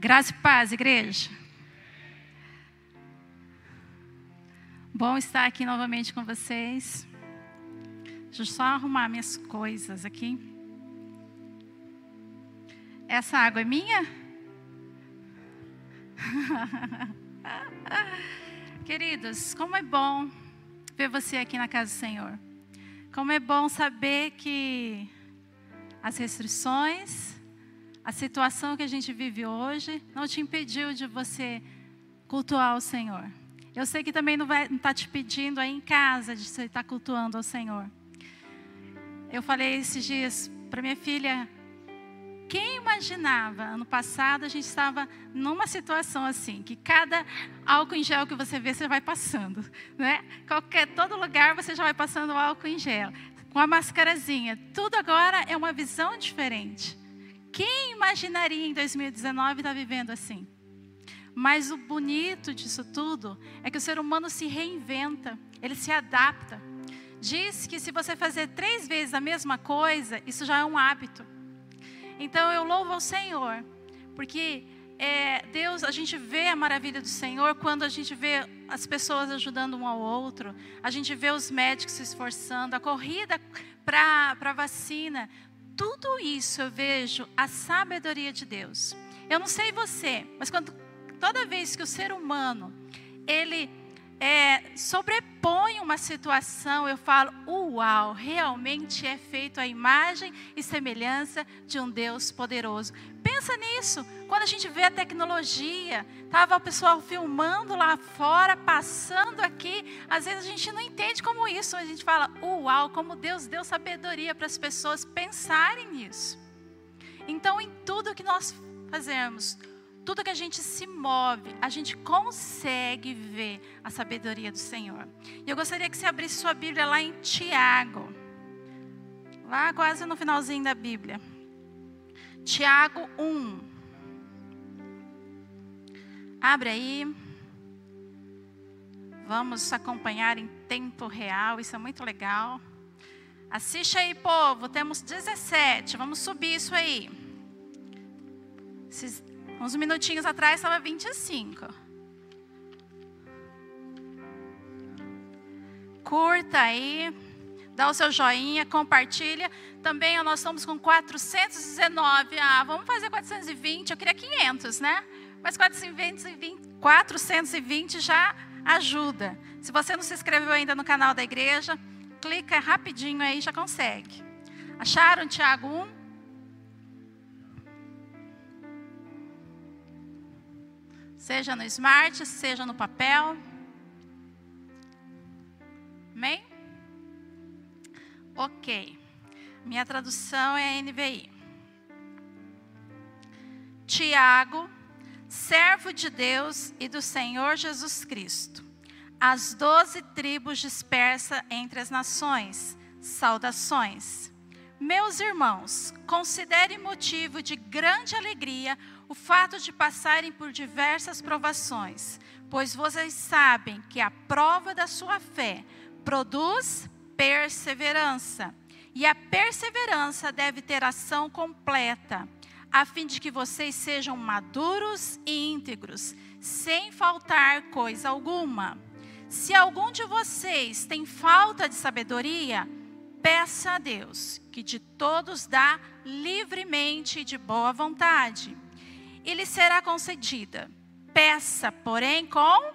Graça e paz, igreja. Bom estar aqui novamente com vocês. Deixa eu só arrumar minhas coisas aqui. Essa água é minha? Queridos, como é bom ver você aqui na casa do Senhor. Como é bom saber que as restrições, a situação que a gente vive hoje, não te impediu de você cultuar o Senhor. Eu sei que também não está te pedindo aí em casa de você estar tá cultuando ao Senhor. Eu falei esses dias para minha filha, quem imaginava, ano passado a gente estava numa situação assim, que cada álcool em gel que você vê, você vai passando, né? Qualquer, todo lugar você já vai passando o álcool em gel, com a mascarazinha. Tudo agora é uma visão diferente. Quem imaginaria em 2019 estar vivendo assim? Mas o bonito disso tudo é que o ser humano se reinventa, ele se adapta. Diz que se você fazer três vezes a mesma coisa, isso já é um hábito. Então eu louvo ao Senhor, porque é, Deus, a gente vê a maravilha do Senhor quando a gente vê as pessoas ajudando um ao outro, a gente vê os médicos se esforçando, a corrida para a vacina. Tudo isso eu vejo a sabedoria de Deus. Eu não sei você, mas quando, toda vez que o ser humano ele é, sobrepõe uma situação, eu falo, uau, realmente é feito a imagem e semelhança de um Deus poderoso. Pensa nisso, quando a gente vê a tecnologia, estava o pessoal filmando lá fora, passando aqui, às vezes a gente não entende como isso, a gente fala, uau, como Deus deu sabedoria para as pessoas pensarem nisso. Então, em tudo que nós fazemos, tudo que a gente se move, a gente consegue ver a sabedoria do Senhor. E eu gostaria que você abrisse sua Bíblia lá em Tiago, lá quase no finalzinho da Bíblia. Tiago 1. Abre aí. Vamos acompanhar em tempo real, isso é muito legal. Assiste aí, povo, temos 17, vamos subir isso aí. Esses Uns minutinhos atrás estava 25. Curta aí, dá o seu joinha, compartilha. Também nós estamos com 419. Ah, vamos fazer 420. Eu queria 500, né? Mas 420, 420 já ajuda. Se você não se inscreveu ainda no canal da igreja, clica rapidinho aí já consegue. Acharam Tiago 1? Seja no smart, seja no papel. Amém? Ok. Minha tradução é NVI. Tiago, servo de Deus e do Senhor Jesus Cristo, as doze tribos dispersas entre as nações, saudações. Meus irmãos, considere motivo de grande alegria o fato de passarem por diversas provações, pois vocês sabem que a prova da sua fé produz perseverança. E a perseverança deve ter ação completa, a fim de que vocês sejam maduros e íntegros, sem faltar coisa alguma. Se algum de vocês tem falta de sabedoria, peça a Deus, que de todos dá livremente e de boa vontade e lhe será concedida. Peça, porém, com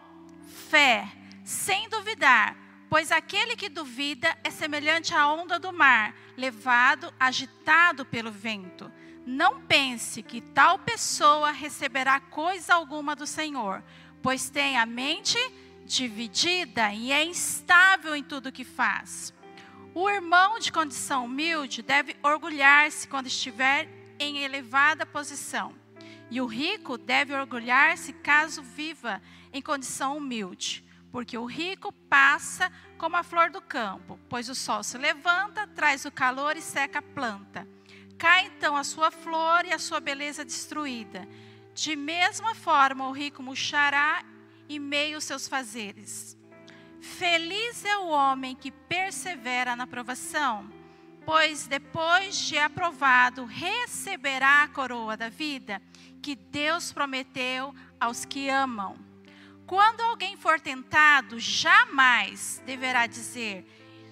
fé, sem duvidar, pois aquele que duvida é semelhante à onda do mar, levado, agitado pelo vento. Não pense que tal pessoa receberá coisa alguma do Senhor, pois tem a mente dividida e é instável em tudo que faz. O irmão de condição humilde deve orgulhar-se quando estiver em elevada posição e o rico deve orgulhar-se caso viva em condição humilde, porque o rico passa como a flor do campo, pois o sol se levanta, traz o calor e seca a planta. Cai então a sua flor e a sua beleza destruída. De mesma forma, o rico murchará em meio aos seus fazeres. Feliz é o homem que persevera na provação, pois depois de aprovado, receberá a coroa da vida que Deus prometeu aos que amam. Quando alguém for tentado, jamais deverá dizer: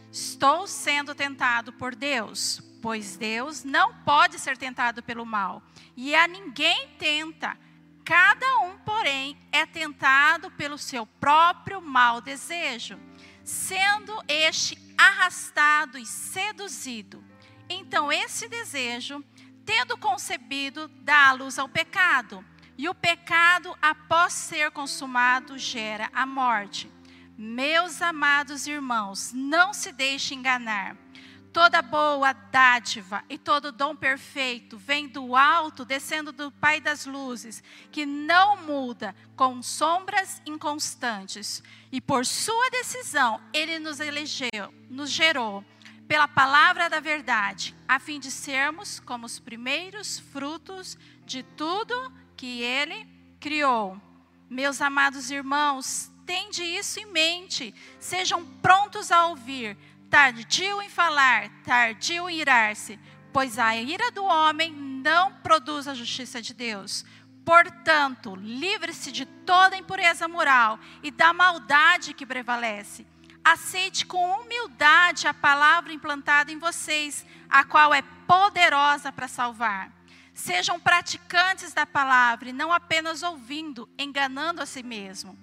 Estou sendo tentado por Deus, pois Deus não pode ser tentado pelo mal, e a ninguém tenta. Cada um, porém, é tentado pelo seu próprio mau desejo, sendo este arrastado e seduzido. Então, esse desejo, tendo concebido, dá luz ao pecado. E o pecado, após ser consumado, gera a morte. Meus amados irmãos, não se deixe enganar. Toda boa dádiva e todo dom perfeito vem do alto, descendo do Pai das luzes, que não muda com sombras inconstantes. E por sua decisão, ele nos elegeu, nos gerou pela palavra da verdade, a fim de sermos como os primeiros frutos de tudo que ele criou. Meus amados irmãos, tende isso em mente, sejam prontos a ouvir tardio em falar, tardio em irar-se, pois a ira do homem não produz a justiça de Deus. Portanto, livre-se de toda impureza moral e da maldade que prevalece. Aceite com humildade a palavra implantada em vocês, a qual é poderosa para salvar. Sejam praticantes da palavra e não apenas ouvindo, enganando a si mesmo.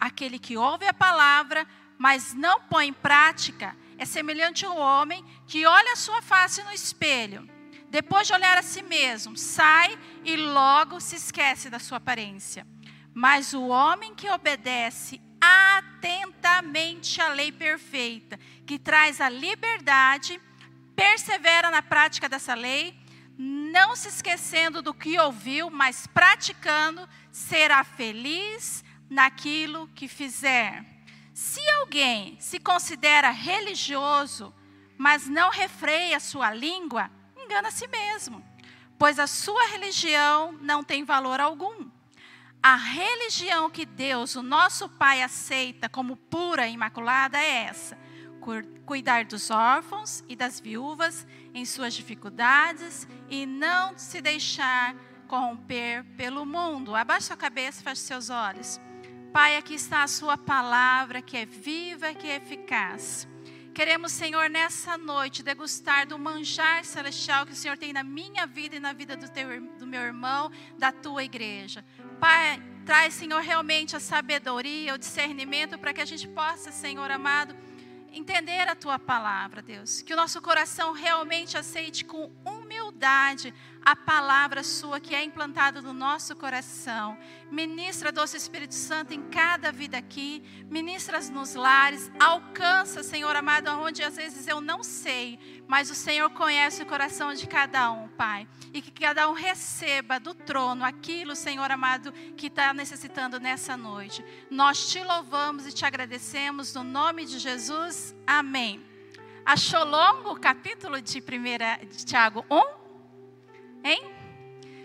Aquele que ouve a palavra, mas não põe em prática, é semelhante ao homem que olha a sua face no espelho, depois de olhar a si mesmo, sai e logo se esquece da sua aparência. Mas o homem que obedece atentamente à lei perfeita, que traz a liberdade, persevera na prática dessa lei, não se esquecendo do que ouviu, mas praticando, será feliz naquilo que fizer. Se alguém se considera religioso, mas não refreia sua língua, engana a si mesmo, pois a sua religião não tem valor algum. A religião que Deus, o nosso Pai, aceita como pura e imaculada é essa: cuidar dos órfãos e das viúvas em suas dificuldades e não se deixar corromper pelo mundo. Abaixe a cabeça, feche seus olhos. Pai, aqui está a Sua palavra que é viva, que é eficaz. Queremos, Senhor, nessa noite degustar do manjar celestial que o Senhor tem na minha vida e na vida do, teu, do meu irmão, da tua igreja. Pai, traz, Senhor, realmente a sabedoria, o discernimento para que a gente possa, Senhor amado, entender a tua palavra, Deus. Que o nosso coração realmente aceite com humildade a palavra sua que é implantada no nosso coração. Ministra, doce Espírito Santo, em cada vida aqui. Ministra nos lares. Alcança, Senhor amado, onde às vezes eu não sei, mas o Senhor conhece o coração de cada um, Pai. E que cada um receba do trono aquilo, Senhor amado, que está necessitando nessa noite. Nós te louvamos e te agradecemos no nome de Jesus. Amém. Achou longo o capítulo de, primeira, de Tiago 1? Hein?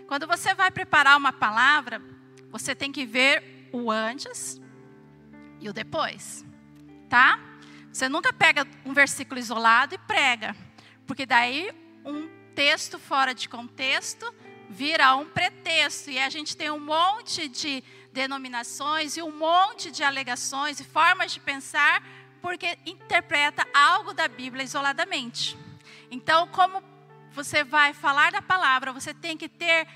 Quando você vai preparar uma palavra, você tem que ver o antes e o depois, tá? Você nunca pega um versículo isolado e prega, porque daí um texto fora de contexto vira um pretexto e a gente tem um monte de denominações e um monte de alegações e formas de pensar porque interpreta algo da Bíblia isoladamente. Então, como você vai falar da palavra, você tem que ter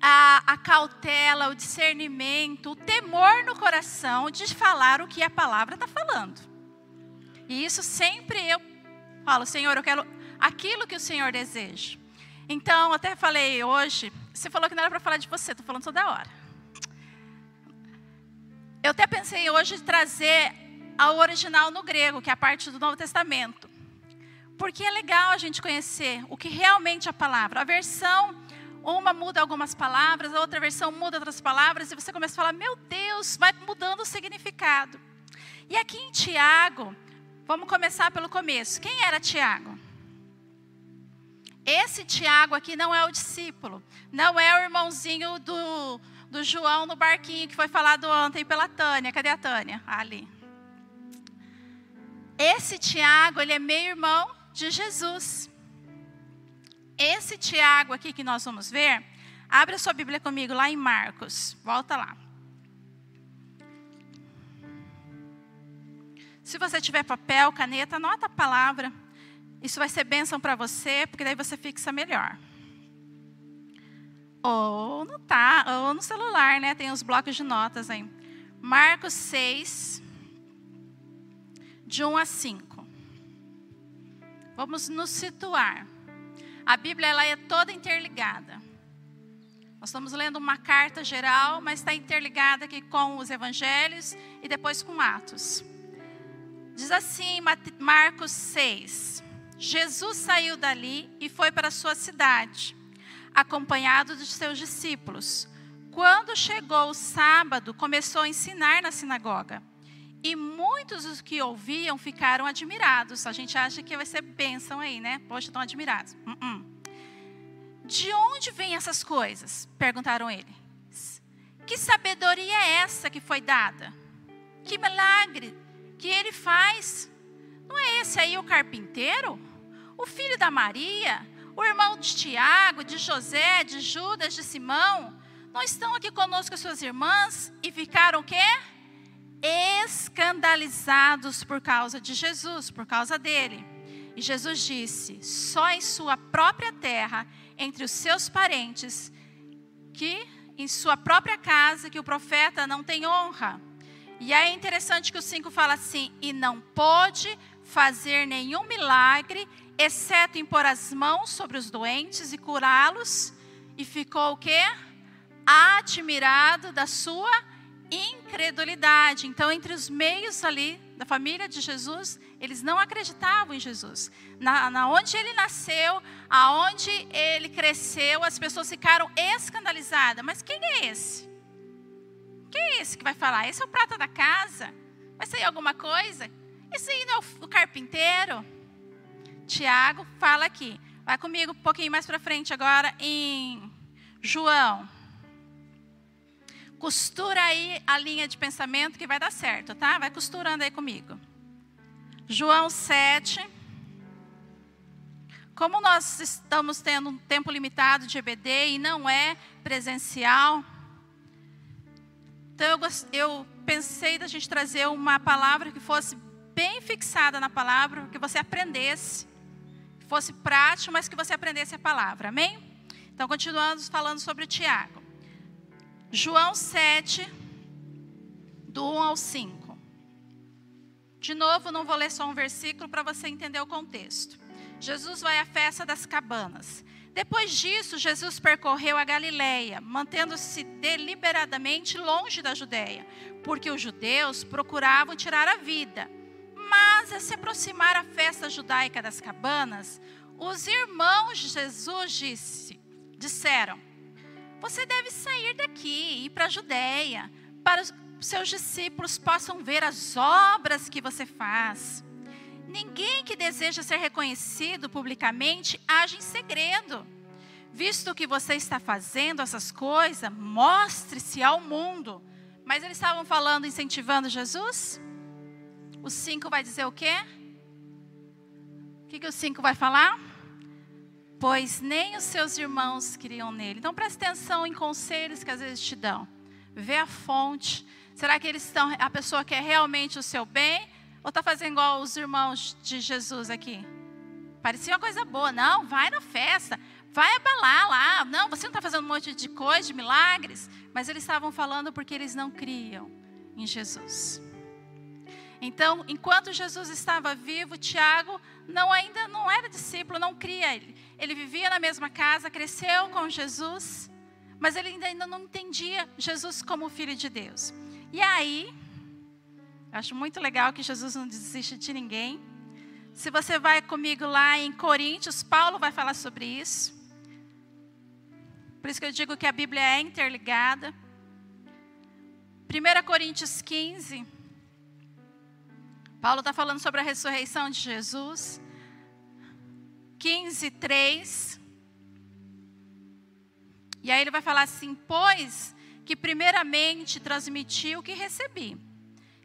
a, a, cautela, o discernimento, o temor no coração de falar o que a palavra está falando. E isso sempre eu falo, Senhor, eu quero aquilo que o Senhor deseja. Então, até falei hoje, você falou que não era para falar de você, estou falando toda hora. Eu até pensei hoje trazer ao original no grego, que é a parte do Novo Testamento. Porque é legal a gente conhecer o que realmente é a palavra. A versão, uma muda algumas palavras, a outra versão muda outras palavras, e você começa a falar, meu Deus, vai mudando o significado. E aqui em Tiago, vamos começar pelo começo. Quem era Tiago? Esse Tiago aqui não é o discípulo, não é o irmãozinho do, do João no barquinho que foi falado ontem pela Tânia. Cadê a Tânia? ali. Esse Tiago, ele é meio irmão de Jesus. Esse Tiago aqui que nós vamos ver, abre a sua Bíblia comigo lá em Marcos. Volta lá. Se você tiver papel, caneta, anota a palavra. Isso vai ser bênção para você, porque daí você fixa melhor. Ou no, tá, ou no celular, né? Tem os blocos de notas aí. Marcos 6, de 1 a 5. Vamos nos situar. A Bíblia ela é toda interligada. Nós estamos lendo uma carta geral, mas está interligada aqui com os evangelhos e depois com Atos. Diz assim, Marcos 6. Jesus saiu dali e foi para sua cidade, acompanhado dos seus discípulos. Quando chegou o sábado, começou a ensinar na sinagoga. E muitos dos que ouviam ficaram admirados. A gente acha que vai ser bênção aí, né? Poxa, estão admirados. Uh -uh. De onde vêm essas coisas? Perguntaram eles. Que sabedoria é essa que foi dada? Que milagre que ele faz. Não é esse aí o carpinteiro? O filho da Maria? O irmão de Tiago, de José, de Judas, de Simão? Não estão aqui conosco as suas irmãs e ficaram o quê? Escandalizados por causa de Jesus, por causa dele. E Jesus disse: só em sua própria terra, entre os seus parentes, que em sua própria casa, que o profeta não tem honra. E é interessante que o 5 fala assim: e não pôde fazer nenhum milagre, exceto impor as mãos sobre os doentes e curá-los. E ficou o quê? Admirado da sua incredulidade. Então, entre os meios ali da família de Jesus, eles não acreditavam em Jesus. Na, na onde ele nasceu, aonde ele cresceu, as pessoas ficaram escandalizadas. Mas quem é esse? Quem é esse que vai falar? Esse é o prata da casa? Vai sair alguma coisa? Esse aí não é o, o carpinteiro? Tiago fala aqui. Vai comigo um pouquinho mais para frente agora em João. Costura aí a linha de pensamento que vai dar certo, tá? Vai costurando aí comigo. João 7. Como nós estamos tendo um tempo limitado de EBD e não é presencial, então eu, eu pensei da gente trazer uma palavra que fosse bem fixada na palavra, que você aprendesse, que fosse prático, mas que você aprendesse a palavra. Amém? Então continuando falando sobre Tiago. João 7, do 1 ao 5. De novo, não vou ler só um versículo para você entender o contexto. Jesus vai à festa das cabanas. Depois disso, Jesus percorreu a Galileia, mantendo-se deliberadamente longe da Judéia, porque os judeus procuravam tirar a vida. Mas, ao se aproximar a festa judaica das cabanas, os irmãos de Jesus disse, disseram: Você deve sair daqui e ir para a Judéia, para os seus discípulos possam ver as obras que você faz. Ninguém que deseja ser reconhecido publicamente age em segredo. Visto que você está fazendo essas coisas, mostre-se ao mundo. Mas eles estavam falando, incentivando Jesus? O 5 vai dizer o quê? O que, que o 5 vai falar? Pois nem os seus irmãos queriam nele. Então preste atenção em conselhos que às vezes te dão. Vê a fonte. Será que eles estão, a pessoa quer realmente o seu bem? Ou está fazendo igual os irmãos de Jesus aqui? Parecia uma coisa boa. Não, vai na festa. Vai abalar lá. Não, você não está fazendo um monte de coisa, de milagres. Mas eles estavam falando porque eles não criam em Jesus. Então, enquanto Jesus estava vivo, Tiago não ainda não era discípulo, não cria ele. Ele vivia na mesma casa, cresceu com Jesus, mas ele ainda não entendia Jesus como filho de Deus. E aí, Acho muito legal que Jesus não desiste de ninguém. Se você vai comigo lá em Coríntios, Paulo vai falar sobre isso. Por isso que eu digo que a Bíblia é interligada. 1 Coríntios 15. Paulo está falando sobre a ressurreição de Jesus. 15, 3. E aí ele vai falar assim: Pois que primeiramente transmiti o que recebi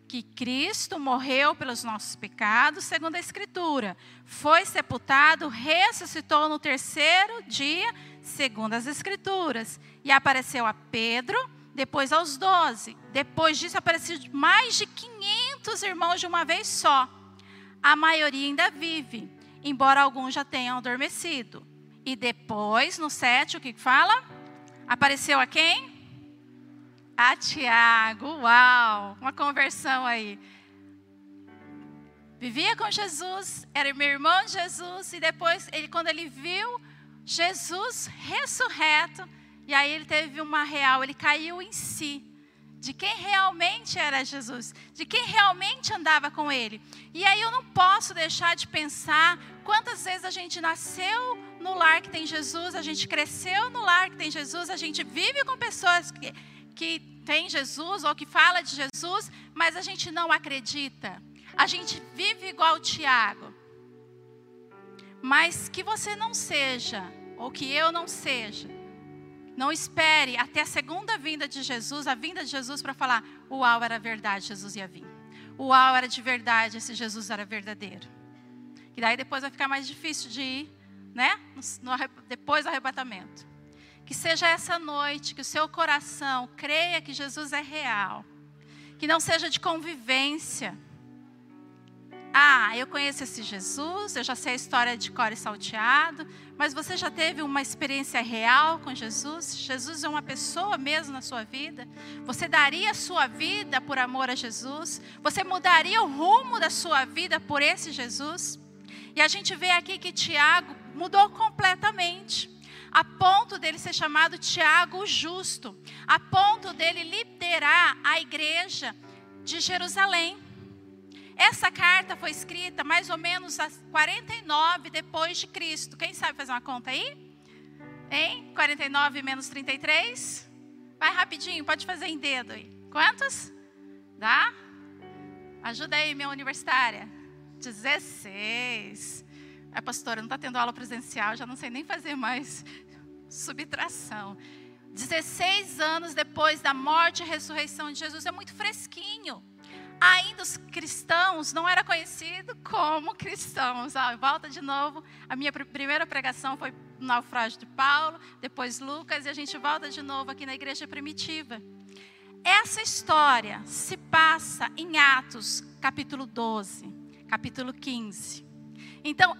que Cristo morreu pelos nossos pecados, segundo a Escritura, foi sepultado, ressuscitou no terceiro dia, segundo as Escrituras, e apareceu a Pedro, depois aos doze. Depois disso, apareceu mais de 500 irmãos de uma vez só. A maioria ainda vive, embora alguns já tenham adormecido. E depois, no sete, o que fala? Apareceu a quem? A Tiago, uau, uma conversão aí. Vivia com Jesus, era meu irmão de Jesus, e depois, ele, quando ele viu Jesus ressurreto, e aí ele teve uma real, ele caiu em si, de quem realmente era Jesus, de quem realmente andava com ele. E aí eu não posso deixar de pensar quantas vezes a gente nasceu no lar que tem Jesus, a gente cresceu no lar que tem Jesus, a gente vive com pessoas que que tem Jesus ou que fala de Jesus, mas a gente não acredita. A gente vive igual o Tiago. Mas que você não seja, ou que eu não seja, não espere até a segunda vinda de Jesus, a vinda de Jesus para falar: Uau, era verdade, Jesus ia vir. Uau, era de verdade, esse Jesus era verdadeiro. Que daí depois vai ficar mais difícil de ir, né? No, depois do arrebatamento. Que seja essa noite que o seu coração creia que Jesus é real. Que não seja de convivência. Ah, eu conheço esse Jesus, eu já sei a história de Core salteado, mas você já teve uma experiência real com Jesus? Jesus é uma pessoa mesmo na sua vida? Você daria a sua vida por amor a Jesus? Você mudaria o rumo da sua vida por esse Jesus? E a gente vê aqui que Tiago mudou completamente a ponto dele ser chamado Tiago o Justo, a ponto dele liderar a igreja de Jerusalém. Essa carta foi escrita mais ou menos a 49 depois de Cristo. Quem sabe fazer uma conta aí? Hein? 49 menos 33? Vai rapidinho, pode fazer em dedo aí. Quantos? Dá? Ajuda aí, minha universitária. 16. É, pastora, não está tendo aula presencial, já não sei nem fazer mais subtração. 16 anos depois da morte e ressurreição de Jesus, é muito fresquinho. Ainda os cristãos não era conhecido como cristãos. Ah, volta de novo. A minha primeira pregação foi no naufrágio de Paulo, depois Lucas, e a gente volta de novo aqui na igreja primitiva. Essa história se passa em Atos, capítulo 12, capítulo 15. Então,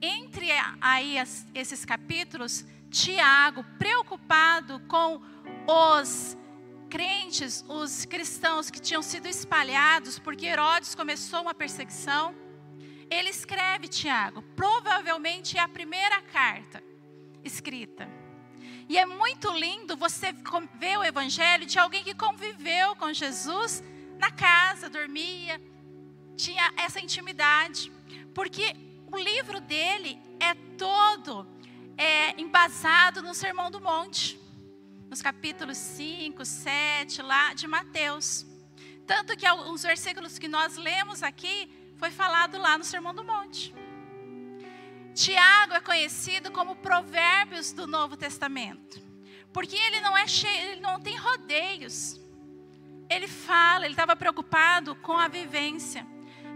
entre aí esses capítulos, Tiago, preocupado com os crentes, os cristãos que tinham sido espalhados, porque Herodes começou uma perseguição, ele escreve Tiago, provavelmente é a primeira carta escrita. E é muito lindo você ver o evangelho de alguém que conviveu com Jesus na casa, dormia, tinha essa intimidade. Porque o livro dele é todo é, embasado no Sermão do Monte, nos capítulos 5, 7, lá de Mateus. Tanto que os versículos que nós lemos aqui foi falado lá no Sermão do Monte. Tiago é conhecido como Provérbios do Novo Testamento, porque ele não é cheio, ele não tem rodeios. Ele fala, ele estava preocupado com a vivência.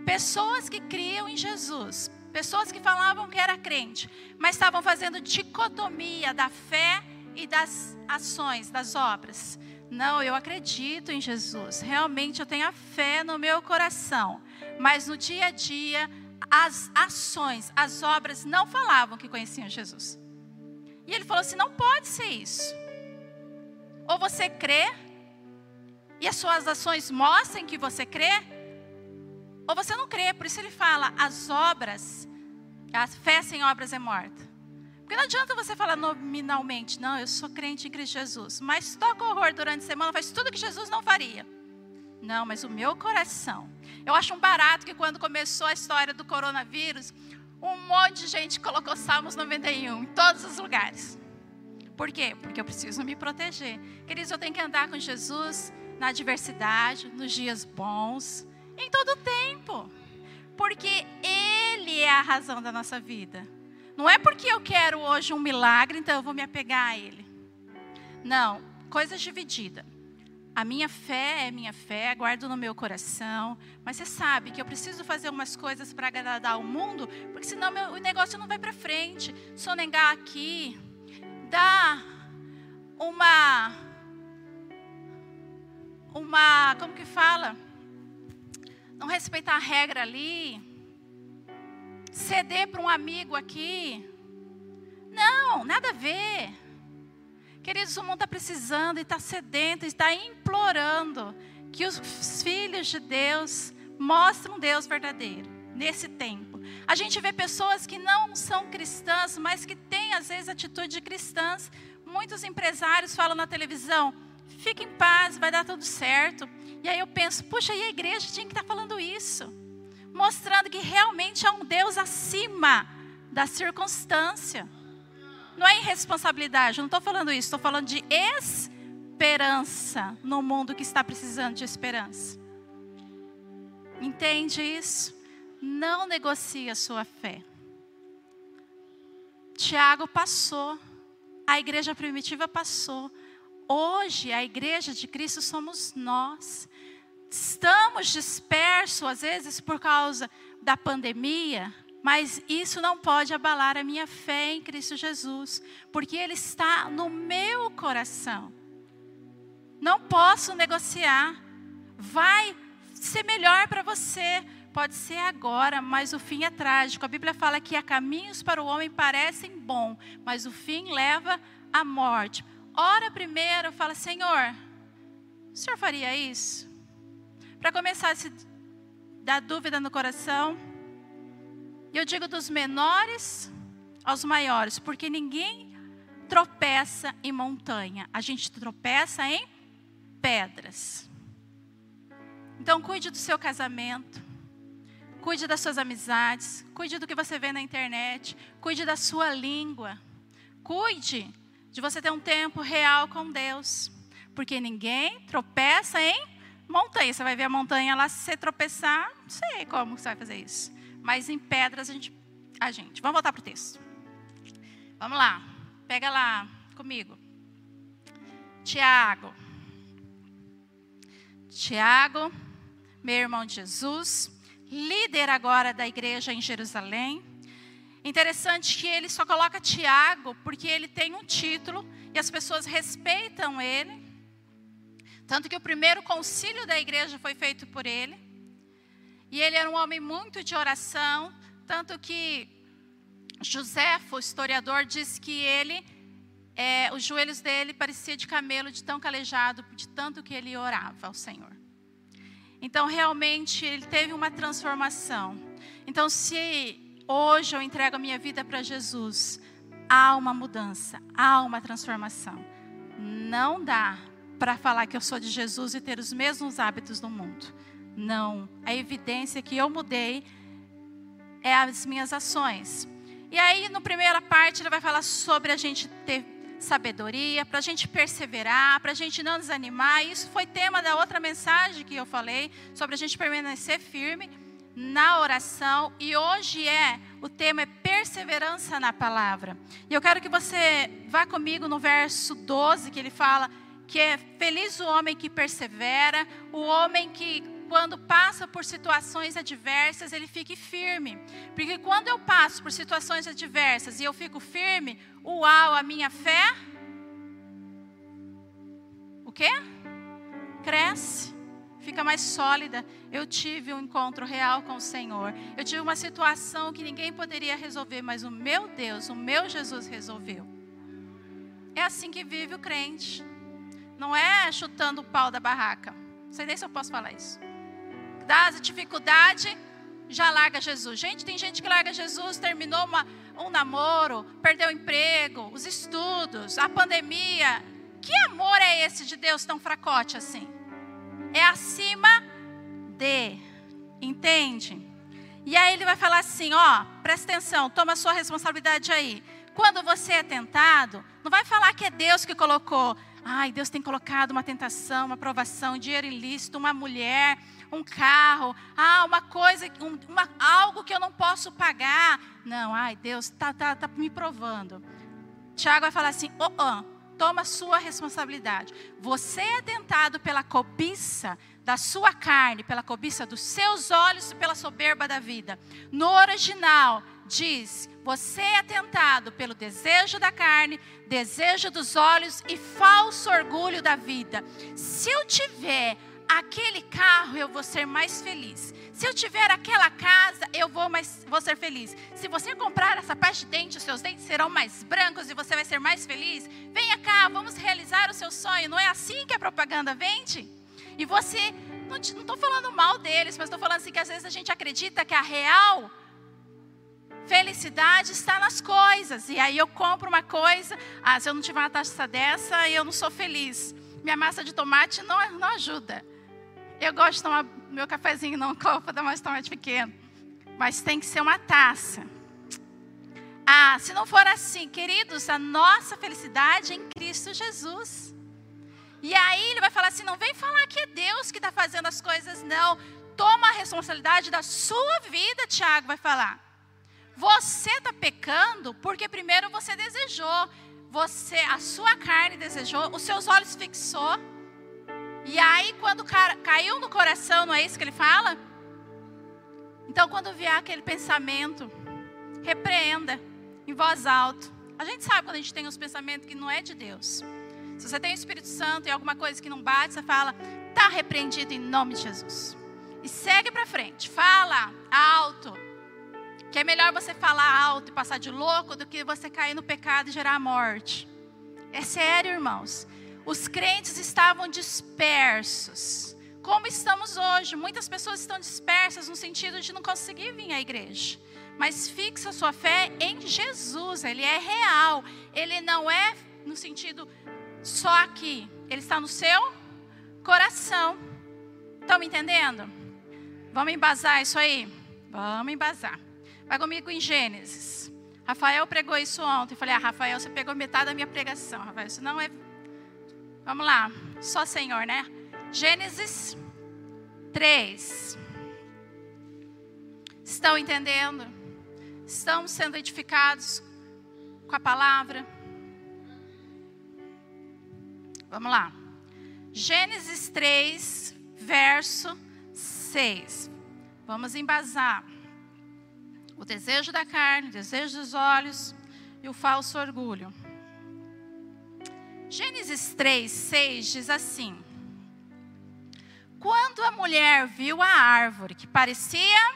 Pessoas que criam em Jesus, pessoas que falavam que era crente, mas estavam fazendo dicotomia da fé e das ações, das obras. Não, eu acredito em Jesus, realmente eu tenho a fé no meu coração, mas no dia a dia, as ações, as obras não falavam que conheciam Jesus. E ele falou assim: não pode ser isso. Ou você crê, e as suas ações mostrem que você crê, ou você não crê, por isso ele fala: as obras, a fé sem obras é morta. Porque não adianta você falar nominalmente, não, eu sou crente em Cristo Jesus, mas toca horror durante a semana, faz tudo que Jesus não faria. Não, mas o meu coração. Eu acho um barato que quando começou a história do coronavírus, um monte de gente colocou Salmos 91 em todos os lugares. Por quê? Porque eu preciso me proteger. Queridos, eu tenho que andar com Jesus na adversidade, nos dias bons, em todo tempo. Porque Ele é a razão da nossa vida. Não é porque eu quero hoje um milagre, então eu vou me apegar a Ele. Não, coisas divididas. A minha fé é minha fé, guardo no meu coração. Mas você sabe que eu preciso fazer umas coisas para agradar o mundo, porque senão meu, o negócio não vai para frente. Sonegar aqui, dar uma. Uma. Como que fala? Não respeitar a regra ali. Ceder para um amigo aqui. Não, nada a ver. Queridos, o mundo está precisando e está sedento, está implorando que os filhos de Deus mostrem um Deus verdadeiro nesse tempo. A gente vê pessoas que não são cristãs, mas que têm às vezes atitude de cristãs. Muitos empresários falam na televisão: fique em paz, vai dar tudo certo. E aí eu penso, puxa, e a igreja tinha que estar tá falando isso, mostrando que realmente há um Deus acima da circunstância. Não é irresponsabilidade, não estou falando isso, estou falando de esperança no mundo que está precisando de esperança. Entende isso? Não negocie a sua fé. Tiago passou, a igreja primitiva passou. Hoje, a igreja de Cristo somos nós. Estamos dispersos, às vezes, por causa da pandemia, mas isso não pode abalar a minha fé em Cristo Jesus, porque Ele está no meu coração. Não posso negociar. Vai ser melhor para você. Pode ser agora, mas o fim é trágico. A Bíblia fala que há caminhos para o homem parecem bom, mas o fim leva à morte. Ora primeiro, fala, Senhor, o Senhor faria isso? Para começar a se dar dúvida no coração, eu digo dos menores aos maiores, porque ninguém tropeça em montanha, a gente tropeça em pedras. Então, cuide do seu casamento, cuide das suas amizades, cuide do que você vê na internet, cuide da sua língua, cuide de você ter um tempo real com Deus, porque ninguém tropeça em montanha. Você vai ver a montanha lá, se você tropeçar, não sei como você vai fazer isso mas em pedras a gente. A gente. Vamos voltar para o texto. Vamos lá. Pega lá comigo. Tiago. Tiago, meu irmão de Jesus, líder agora da igreja em Jerusalém. Interessante que ele só coloca Tiago porque ele tem um título e as pessoas respeitam ele. Tanto que o primeiro concílio da igreja foi feito por ele. E ele era um homem muito de oração, tanto que José, o historiador, diz que ele, é, os joelhos dele pareciam de camelo, de tão calejado, de tanto que ele orava ao Senhor. Então, realmente, ele teve uma transformação. Então, se hoje eu entrego a minha vida para Jesus, há uma mudança, há uma transformação. Não dá para falar que eu sou de Jesus e ter os mesmos hábitos do mundo. Não. A evidência que eu mudei é as minhas ações. E aí, na primeira parte, ele vai falar sobre a gente ter sabedoria, para a gente perseverar, para a gente não desanimar. Isso foi tema da outra mensagem que eu falei, sobre a gente permanecer firme na oração. E hoje é, o tema é perseverança na palavra. E eu quero que você vá comigo no verso 12, que ele fala que é feliz o homem que persevera, o homem que quando passa por situações adversas, ele fique firme. Porque quando eu passo por situações adversas e eu fico firme, uau, a minha fé. O quê? Cresce, fica mais sólida. Eu tive um encontro real com o Senhor. Eu tive uma situação que ninguém poderia resolver, mas o meu Deus, o meu Jesus resolveu. É assim que vive o crente. Não é chutando o pau da barraca. Não sei nem se eu posso falar isso das dificuldade, já larga Jesus. Gente, tem gente que larga Jesus, terminou uma, um namoro, perdeu o emprego, os estudos, a pandemia. Que amor é esse de Deus tão fracote assim? É acima de, entende? E aí ele vai falar assim: ó, presta atenção, toma a sua responsabilidade aí. Quando você é tentado, não vai falar que é Deus que colocou. Ai, Deus tem colocado uma tentação, uma provação, dinheiro ilícito, uma mulher, um carro, ah, uma coisa, um, uma, algo que eu não posso pagar. Não, ai, Deus está tá, tá me provando. Tiago vai falar assim: oh, oh, toma sua responsabilidade. Você é tentado pela cobiça da sua carne, pela cobiça dos seus olhos e pela soberba da vida. No original, diz: você é tentado pelo desejo da carne, desejo dos olhos e falso orgulho da vida. Se eu tiver aquele carro, eu vou ser mais feliz. Se eu tiver aquela casa, eu vou, mais, vou ser feliz. Se você comprar essa pasta de dente, os seus dentes serão mais brancos e você vai ser mais feliz. Venha cá, vamos realizar o seu sonho. Não é assim que a propaganda vende? E você, não estou falando mal deles, mas estou falando assim que às vezes a gente acredita que a real felicidade está nas coisas. E aí eu compro uma coisa, ah, se eu não tiver uma taça dessa, eu não sou feliz. Minha massa de tomate não, não ajuda. Eu gosto de tomar meu cafezinho num copo da mais tomate pequeno. Mas tem que ser uma taça. Ah, se não for assim, queridos, a nossa felicidade é em Cristo Jesus. E aí ele vai falar assim: não vem falar que é Deus que está fazendo as coisas, não. Toma a responsabilidade da sua vida, Tiago vai falar. Você está pecando porque primeiro você desejou, você, a sua carne desejou, os seus olhos fixou. E aí, quando caiu no coração, não é isso que ele fala? Então, quando vier aquele pensamento, repreenda em voz alta. A gente sabe quando a gente tem uns pensamentos que não é de Deus. Se você tem o Espírito Santo e alguma coisa que não bate, você fala, está repreendido em nome de Jesus. E segue para frente, fala alto. Que é melhor você falar alto e passar de louco do que você cair no pecado e gerar a morte. É sério, irmãos. Os crentes estavam dispersos. Como estamos hoje? Muitas pessoas estão dispersas no sentido de não conseguir vir à igreja. Mas fixa sua fé em Jesus, ele é real. Ele não é no sentido só aqui, ele está no seu coração. Estão me entendendo? Vamos embasar isso aí? Vamos embasar. Vai comigo em Gênesis. Rafael pregou isso ontem. Falei, ah, Rafael, você pegou metade da minha pregação. Rafael, isso não é Vamos lá, só Senhor, né? Gênesis 3. Estão entendendo? Estão sendo edificados com a palavra? Vamos lá. Gênesis 3, verso 6. Vamos embasar. O desejo da carne, o desejo dos olhos e o falso orgulho. Gênesis 3, 6 diz assim: Quando a mulher viu a árvore que parecia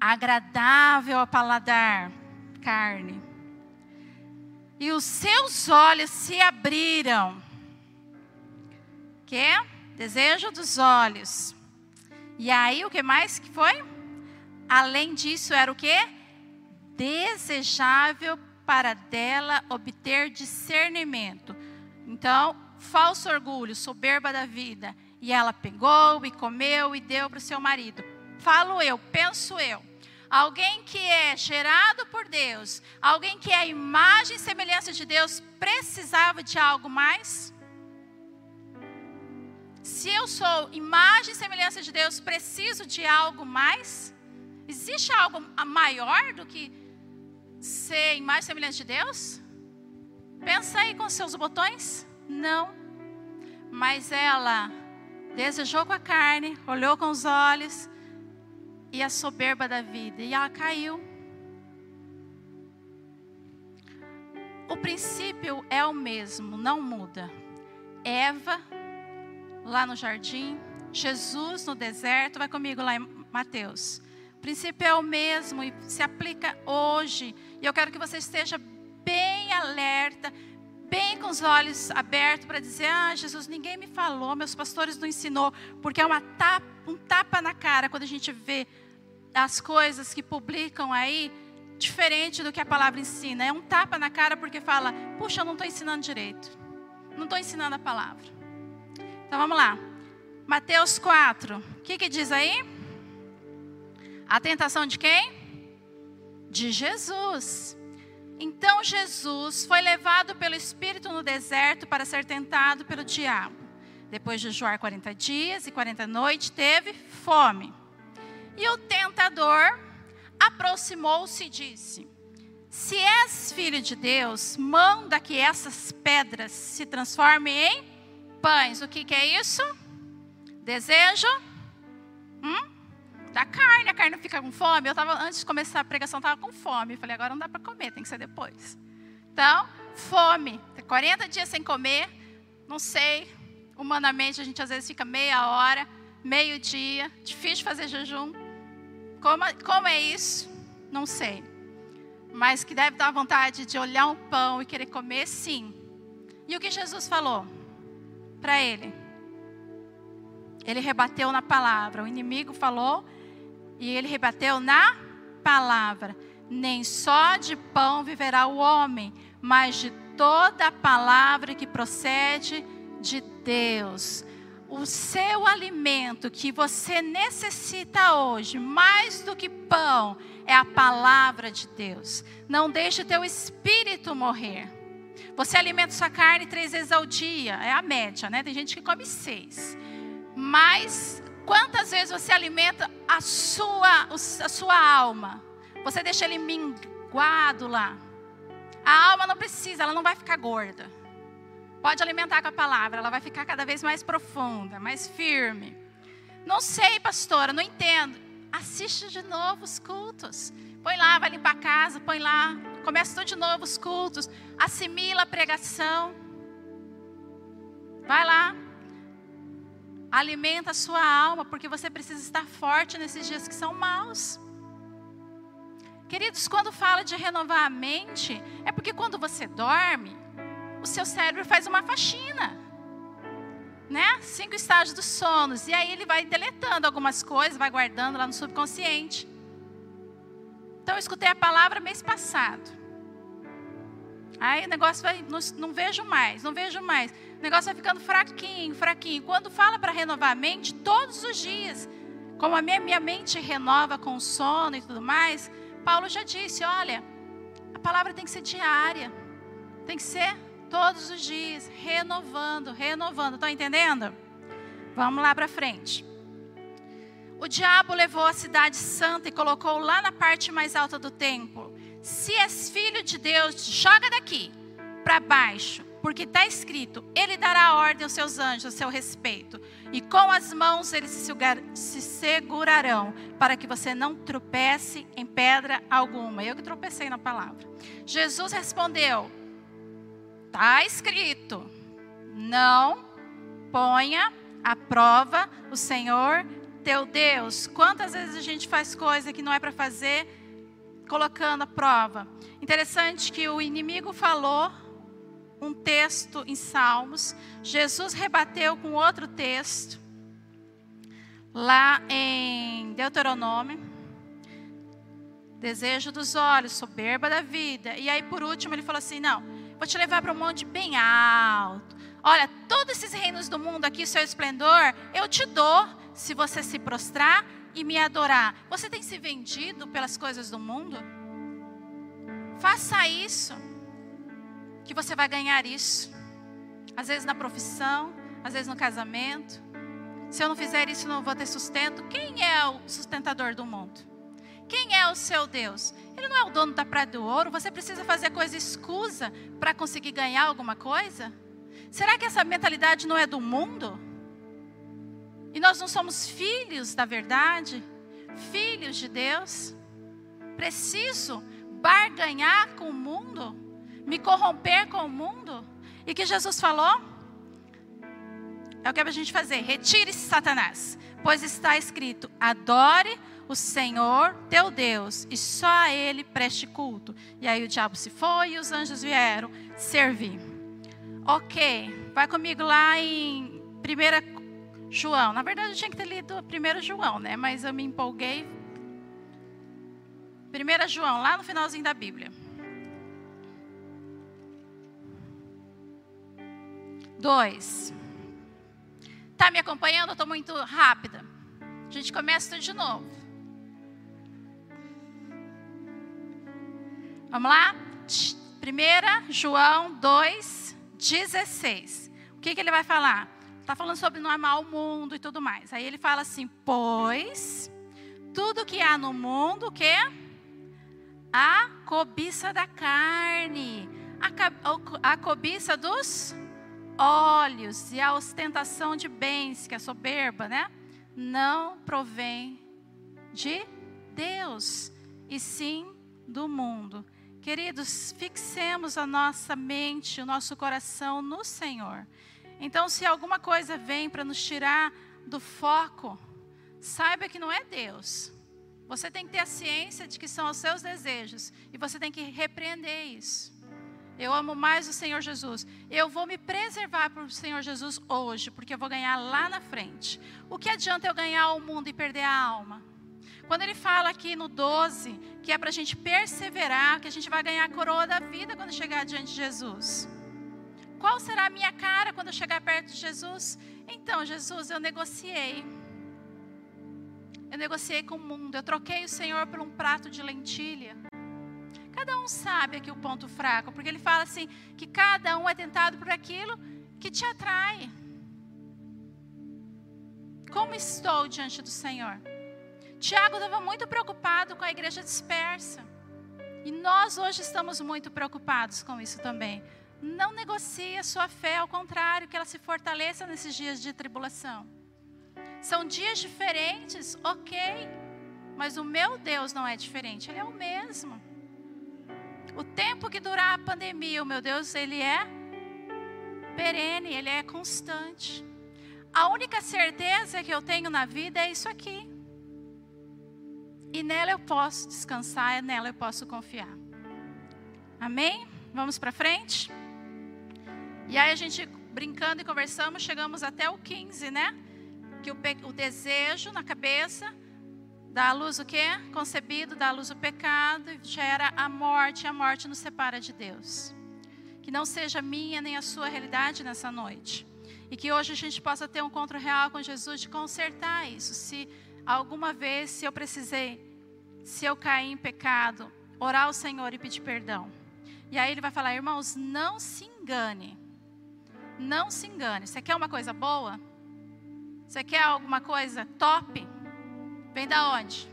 agradável ao paladar, carne, e os seus olhos se abriram, que desejo dos olhos. E aí o que mais que foi? Além disso era o que? Desejável para dela obter discernimento. Então, falso orgulho, soberba da vida. E ela pegou e comeu e deu para o seu marido. Falo eu, penso eu. Alguém que é gerado por Deus, alguém que é a imagem e semelhança de Deus, precisava de algo mais? Se eu sou imagem e semelhança de Deus, preciso de algo mais? Existe algo maior do que ser imagem semelhante de Deus? Pensa aí com seus botões? Não. Mas ela desejou com a carne, olhou com os olhos e a soberba da vida, e ela caiu. O princípio é o mesmo, não muda. Eva, lá no jardim, Jesus no deserto, vai comigo lá em Mateus princípio é o mesmo e se aplica hoje. E eu quero que você esteja bem alerta, bem com os olhos abertos para dizer: Ah, Jesus, ninguém me falou, meus pastores não ensinou, porque é uma tapa, um tapa na cara quando a gente vê as coisas que publicam aí diferente do que a palavra ensina. É um tapa na cara porque fala: Puxa, eu não estou ensinando direito, não estou ensinando a palavra. Então vamos lá. Mateus 4, o que, que diz aí? A tentação de quem? De Jesus. Então Jesus foi levado pelo Espírito no deserto para ser tentado pelo diabo. Depois de jejuar 40 dias e 40 noites, teve fome. E o tentador aproximou-se e disse: Se és filho de Deus, manda que essas pedras se transformem em pães. O que, que é isso? Desejo hum? Da carne. A carne fica com fome. Eu tava, antes de começar a pregação, estava com fome. Falei, agora não dá para comer, tem que ser depois. Então, fome. 40 dias sem comer. Não sei. Humanamente, a gente às vezes fica meia hora, meio dia. Difícil fazer jejum. Como, como é isso? Não sei mas que deve dar vontade de olhar um pão e querer comer, sim. E o que Jesus falou para ele? Ele rebateu na palavra. O inimigo falou e ele rebateu na palavra. Nem só de pão viverá o homem, mas de toda a palavra que procede de Deus o seu alimento que você necessita hoje, mais do que pão, é a palavra de Deus. Não deixe teu espírito morrer. Você alimenta sua carne três vezes ao dia, é a média, né? Tem gente que come seis. Mas quantas vezes você alimenta a sua, a sua alma? Você deixa ele minguado lá. A alma não precisa, ela não vai ficar gorda. Pode alimentar com a palavra, ela vai ficar cada vez mais profunda, mais firme. Não sei, pastora, não entendo. Assiste de novo os cultos. Põe lá, vai limpar a casa, põe lá. Começa tudo de novo os cultos. Assimila a pregação. Vai lá. Alimenta a sua alma, porque você precisa estar forte nesses dias que são maus. Queridos, quando fala de renovar a mente, é porque quando você dorme, o seu cérebro faz uma faxina. Né? Cinco estágios dos sonos. E aí ele vai deletando algumas coisas, vai guardando lá no subconsciente. Então eu escutei a palavra mês passado. Aí o negócio vai, não, não vejo mais, não vejo mais. O negócio vai ficando fraquinho, fraquinho. Quando fala para renovar a mente, todos os dias, como a minha, minha mente renova com sono e tudo mais, Paulo já disse: olha, a palavra tem que ser diária, tem que ser Todos os dias, renovando, renovando. Estão entendendo? Vamos lá para frente. O diabo levou a cidade santa e colocou lá na parte mais alta do templo. Se és filho de Deus, joga daqui para baixo, porque está escrito: Ele dará ordem aos seus anjos a seu respeito, e com as mãos eles se segurarão, para que você não tropece em pedra alguma. Eu que tropecei na palavra. Jesus respondeu: Está escrito: não ponha à prova o Senhor teu Deus. Quantas vezes a gente faz coisa que não é para fazer, colocando a prova? Interessante que o inimigo falou um texto em Salmos, Jesus rebateu com outro texto, lá em Deuteronômio. Desejo dos olhos, soberba da vida. E aí, por último, ele falou assim: não Vou te levar para um monte bem alto. Olha, todos esses reinos do mundo aqui, seu esplendor, eu te dou se você se prostrar e me adorar. Você tem se vendido pelas coisas do mundo? Faça isso, que você vai ganhar isso. Às vezes na profissão, às vezes no casamento. Se eu não fizer isso, não vou ter sustento. Quem é o sustentador do mundo? Quem é o seu Deus? Ele não é o dono da praia do ouro. Você precisa fazer coisa escusa para conseguir ganhar alguma coisa? Será que essa mentalidade não é do mundo? E nós não somos filhos da verdade? Filhos de Deus? Preciso barganhar com o mundo? Me corromper com o mundo? E que Jesus falou? É o que a gente fazer. Retire-se, Satanás. Pois está escrito: adore o Senhor teu Deus e só a Ele preste culto. E aí o diabo se foi e os anjos vieram servir. Ok, vai comigo lá em 1 João. Na verdade eu tinha que ter lido 1 João, né? Mas eu me empolguei. 1 João, lá no finalzinho da Bíblia. Dois. Tá me acompanhando? Eu estou muito rápida. A gente começa tudo de novo. Vamos lá? 1 João 2, 16. O que, que ele vai falar? Está falando sobre não amar o mundo e tudo mais. Aí ele fala assim: Pois tudo que há no mundo, o quê? a cobiça da carne, a, a cobiça dos olhos e a ostentação de bens, que é soberba, né? Não provém de Deus, e sim do mundo. Queridos, fixemos a nossa mente, o nosso coração no Senhor. Então, se alguma coisa vem para nos tirar do foco, saiba que não é Deus. Você tem que ter a ciência de que são os seus desejos e você tem que repreender isso. Eu amo mais o Senhor Jesus. Eu vou me preservar para o Senhor Jesus hoje, porque eu vou ganhar lá na frente. O que adianta eu ganhar o mundo e perder a alma? Quando ele fala aqui no 12, que é para a gente perseverar, que a gente vai ganhar a coroa da vida quando chegar diante de Jesus. Qual será a minha cara quando eu chegar perto de Jesus? Então, Jesus, eu negociei. Eu negociei com o mundo. Eu troquei o Senhor por um prato de lentilha. Cada um sabe aqui o ponto fraco, porque ele fala assim: que cada um é tentado por aquilo que te atrai. Como estou diante do Senhor? Tiago estava muito preocupado com a igreja dispersa. E nós hoje estamos muito preocupados com isso também. Não negocie a sua fé, ao contrário, que ela se fortaleça nesses dias de tribulação. São dias diferentes, ok, mas o meu Deus não é diferente, Ele é o mesmo. O tempo que durar a pandemia, o meu Deus, Ele é perene, Ele é constante. A única certeza que eu tenho na vida é isso aqui. E nela eu posso descansar, nela eu posso confiar. Amém? Vamos para frente? E aí a gente brincando e conversamos, chegamos até o 15, né? Que o, o desejo na cabeça dá à luz o quê? Concebido, dá à luz o pecado e gera a morte, a morte nos separa de Deus. Que não seja minha nem a sua realidade nessa noite. E que hoje a gente possa ter um encontro real com Jesus de consertar isso. Se alguma vez, se eu precisei, se eu caí em pecado, orar ao Senhor e pedir perdão. E aí ele vai falar, irmãos, não se engane. Não se engane. Você quer uma coisa boa? Você quer alguma coisa top? Vem da onde?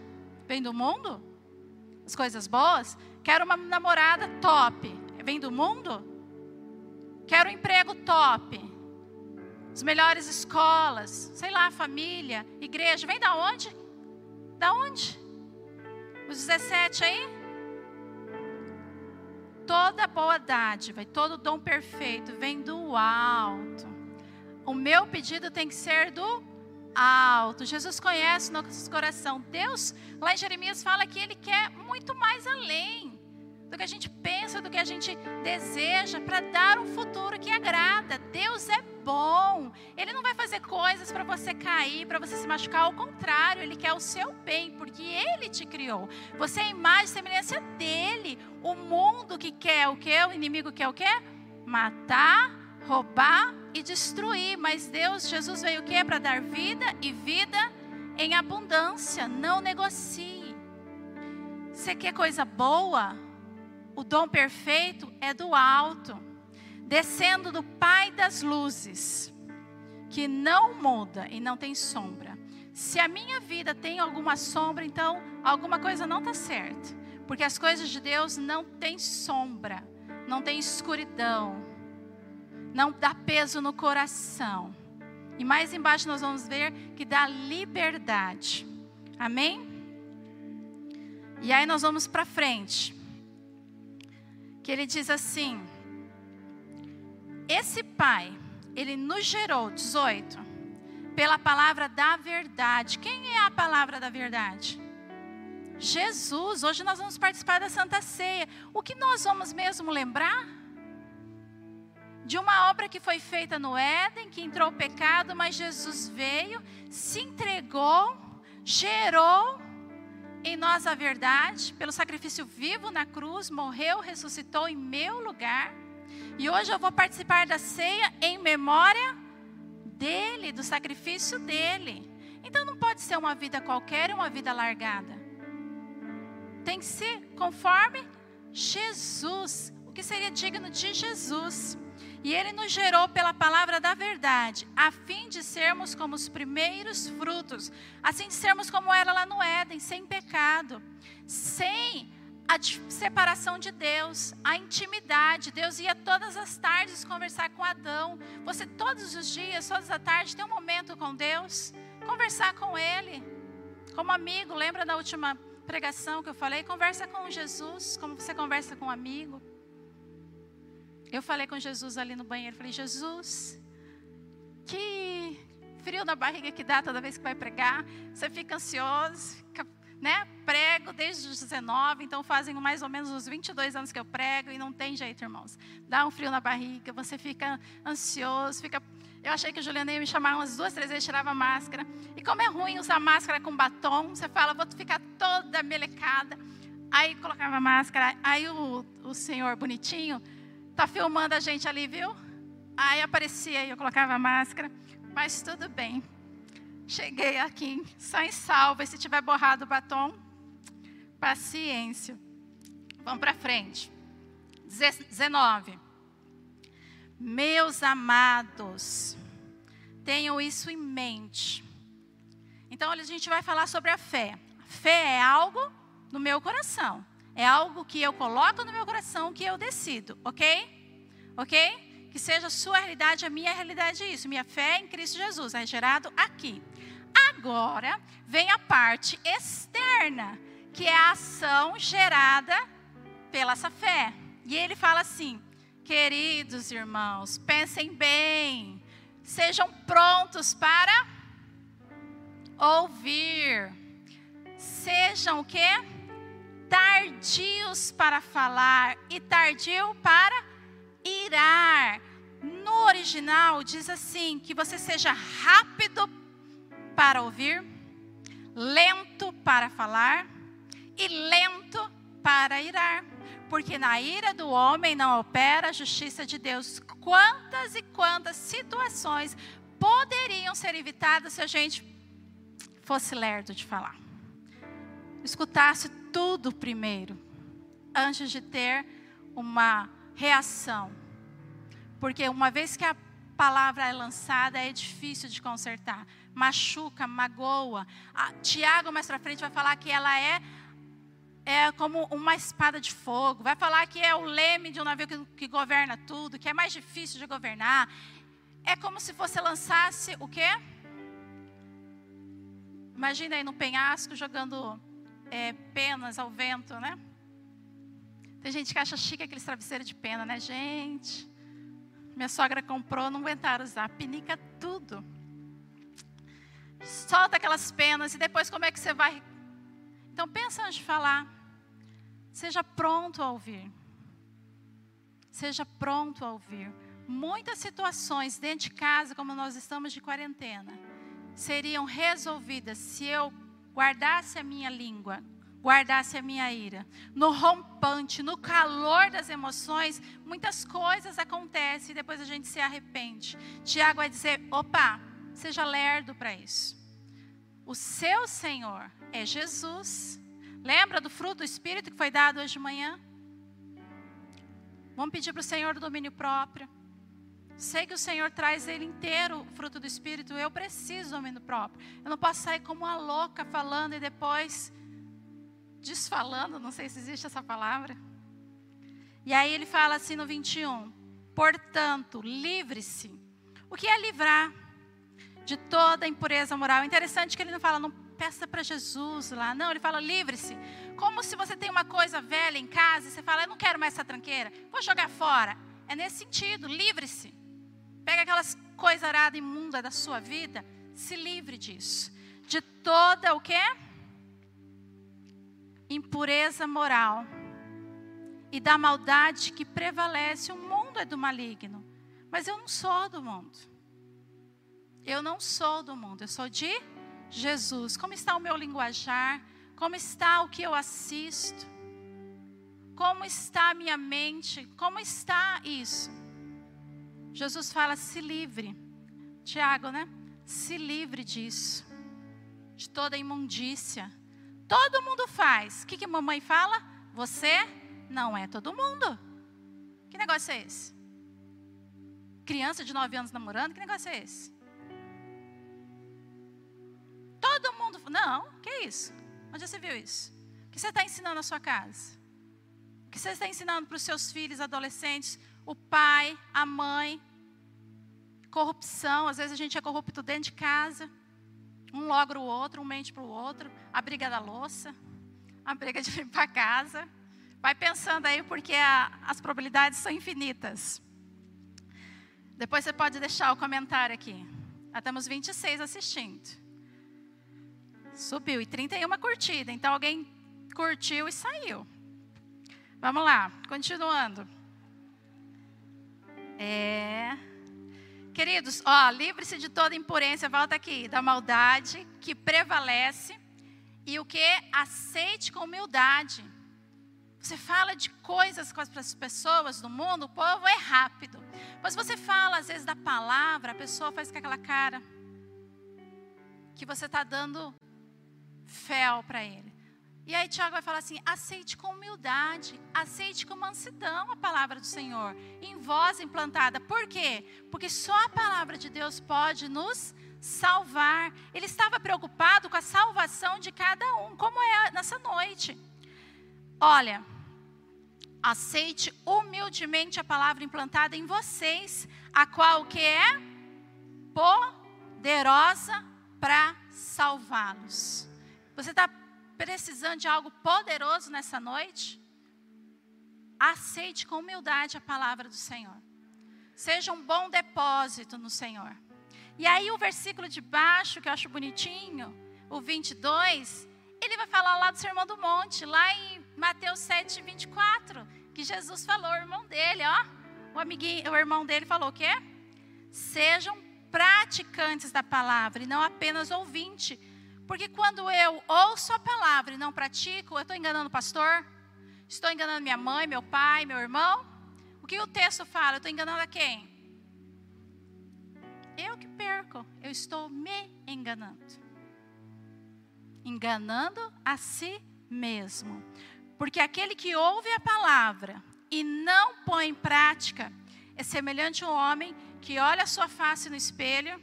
Vem do mundo? As coisas boas? Quero uma namorada top. Vem do mundo? Quero um emprego top. As melhores escolas, sei lá, família, igreja. Vem da onde? Da onde? Os 17 aí? toda boa dádiva e todo dom perfeito vem do alto. O meu pedido tem que ser do alto. Jesus conhece nosso coração. Deus, lá em Jeremias, fala que Ele quer muito mais além do que a gente pensa, do que a gente deseja, para dar um futuro que agrada. Deus é bom. Ele não vai fazer coisas para você cair, para você se machucar. Ao contrário, Ele quer o seu bem, porque Ele te criou. Você é imagem e semelhança dele. O mundo que quer o que? O inimigo quer o que? Matar, roubar e destruir. Mas Deus, Jesus veio o que? Para dar vida e vida em abundância. Não negocie. Você quer coisa boa? O dom perfeito é do alto, descendo do Pai das luzes, que não muda e não tem sombra. Se a minha vida tem alguma sombra, então alguma coisa não está certa. Porque as coisas de Deus não têm sombra, não tem escuridão, não dá peso no coração. E mais embaixo nós vamos ver que dá liberdade. Amém? E aí nós vamos para frente que ele diz assim: Esse pai, ele nos gerou, 18, pela palavra da verdade. Quem é a palavra da verdade? Jesus. Hoje nós vamos participar da Santa Ceia. O que nós vamos mesmo lembrar? De uma obra que foi feita no Éden, que entrou o pecado, mas Jesus veio, se entregou, gerou em nós a verdade, pelo sacrifício vivo na cruz, morreu, ressuscitou em meu lugar. E hoje eu vou participar da ceia em memória dele, do sacrifício dele. Então não pode ser uma vida qualquer, uma vida largada. Tem que ser conforme Jesus, o que seria digno de Jesus. E ele nos gerou pela palavra da verdade, a fim de sermos como os primeiros frutos, assim de sermos como era lá no Éden, sem pecado, sem a separação de Deus, a intimidade. Deus ia todas as tardes conversar com Adão. Você todos os dias, todas as tardes, tem um momento com Deus, conversar com Ele, como amigo. Lembra da última pregação que eu falei? Conversa com Jesus, como você conversa com um amigo. Eu falei com Jesus ali no banheiro, falei: Jesus, que frio na barriga que dá toda vez que vai pregar. Você fica ansioso, fica né? Prego desde os 19, então fazem mais ou menos uns 22 anos que eu prego e não tem jeito, irmãos. Dá um frio na barriga, você fica ansioso, fica. Eu achei que o Juliana ia me chamar umas duas, três vezes, tirava máscara. E como é ruim usar máscara com batom, você fala, vou ficar toda melecada. Aí colocava máscara, aí o, o senhor bonitinho tá filmando a gente ali, viu? Aí aparecia e eu colocava máscara, mas tudo bem. Cheguei aqui, só em salva. E se tiver borrado o batom, paciência. Vamos para frente. 19. Meus amados, tenham isso em mente. Então, a gente vai falar sobre a fé. fé é algo no meu coração. É algo que eu coloco no meu coração, que eu decido, ok? Ok? Que seja a sua realidade, a minha realidade é isso. Minha fé em Cristo Jesus é gerado aqui. Agora vem a parte externa, que é a ação gerada pela essa fé. E ele fala assim: queridos irmãos, pensem bem, sejam prontos para ouvir, sejam o quê? Tardios para falar e tardio para irar. No original diz assim: que você seja rápido para ouvir, lento para falar e lento para irar. Porque na ira do homem não opera a justiça de Deus. Quantas e quantas situações poderiam ser evitadas se a gente fosse lerdo de falar? Escutasse tudo primeiro, antes de ter uma reação. Porque uma vez que a palavra é lançada, é difícil de consertar machuca, magoa. A, Tiago, mais para frente, vai falar que ela é, é como uma espada de fogo. Vai falar que é o leme de um navio que, que governa tudo, que é mais difícil de governar. É como se você lançasse o quê? Imagina aí no penhasco jogando é, penas ao vento, né? Tem gente que acha chique aqueles travesseiros de pena, né, gente? Minha sogra comprou, não aguentaram usar, pinica tudo solta aquelas penas e depois como é que você vai. Então pensa antes de falar. Seja pronto a ouvir. Seja pronto a ouvir. Muitas situações dentro de casa, como nós estamos de quarentena, seriam resolvidas se eu guardasse a minha língua, guardasse a minha ira. No rompante, no calor das emoções, muitas coisas acontecem e depois a gente se arrepende. Tiago vai dizer: opa, seja lerdo para isso. O seu Senhor é Jesus. Lembra do fruto do Espírito que foi dado hoje de manhã? Vamos pedir para o Senhor do domínio próprio. Sei que o Senhor traz ele inteiro, fruto do Espírito. Eu preciso do domínio próprio. Eu não posso sair como uma louca falando e depois desfalando. Não sei se existe essa palavra. E aí ele fala assim no 21. Portanto, livre-se. O que é livrar? de toda impureza moral. Interessante que ele não fala, não peça para Jesus lá. Não, ele fala, livre-se. Como se você tem uma coisa velha em casa e você fala, eu não quero mais essa tranqueira, vou jogar fora. É nesse sentido, livre-se. Pega aquelas coisas aradas imundas da sua vida, se livre disso. De toda o quê? Impureza moral. E da maldade que prevalece. O mundo é do maligno. Mas eu não sou do mundo. Eu não sou do mundo, eu sou de Jesus. Como está o meu linguajar? Como está o que eu assisto? Como está a minha mente? Como está isso? Jesus fala: se livre. Tiago, né? Se livre disso, de toda imundícia. Todo mundo faz. O que, que mamãe fala? Você não é todo mundo. Que negócio é esse? Criança de 9 anos namorando, que negócio é esse? Todo mundo. Não, que isso? Onde você viu isso? O que você está ensinando na sua casa? O que você está ensinando para os seus filhos, adolescentes? O pai, a mãe. Corrupção, às vezes a gente é corrupto dentro de casa. Um logra o outro, um mente para o outro. A briga da louça, a briga de vir para casa. Vai pensando aí, porque a, as probabilidades são infinitas. Depois você pode deixar o comentário aqui. Já temos 26 assistindo. Subiu. E 31 curtida. Então alguém curtiu e saiu. Vamos lá, continuando. É. Queridos, ó, livre-se de toda impurência, volta aqui, da maldade que prevalece e o que? Aceite com humildade. Você fala de coisas com as pessoas do mundo, o povo é rápido. Mas você fala, às vezes, da palavra, a pessoa faz com aquela cara que você está dando fel para ele. E aí Tiago vai falar assim: aceite com humildade, aceite com mansidão a palavra do Senhor, em voz implantada. Por quê? Porque só a palavra de Deus pode nos salvar. Ele estava preocupado com a salvação de cada um, como é nessa noite. Olha, aceite humildemente a palavra implantada em vocês, a qual que é poderosa para salvá-los. Você está precisando de algo poderoso nessa noite? Aceite com humildade a palavra do Senhor. Seja um bom depósito no Senhor. E aí o versículo de baixo, que eu acho bonitinho, o 22, ele vai falar lá do Sermão do Monte, lá em Mateus 7, 24, que Jesus falou, o irmão dele, ó, o amiguinho, o irmão dele falou o quê? Sejam praticantes da palavra e não apenas ouvintes. Porque quando eu ouço a palavra e não pratico, eu estou enganando o pastor, estou enganando minha mãe, meu pai, meu irmão. O que o texto fala? Eu estou enganando a quem? Eu que perco, eu estou me enganando enganando a si mesmo. Porque aquele que ouve a palavra e não põe em prática é semelhante a um homem que olha a sua face no espelho.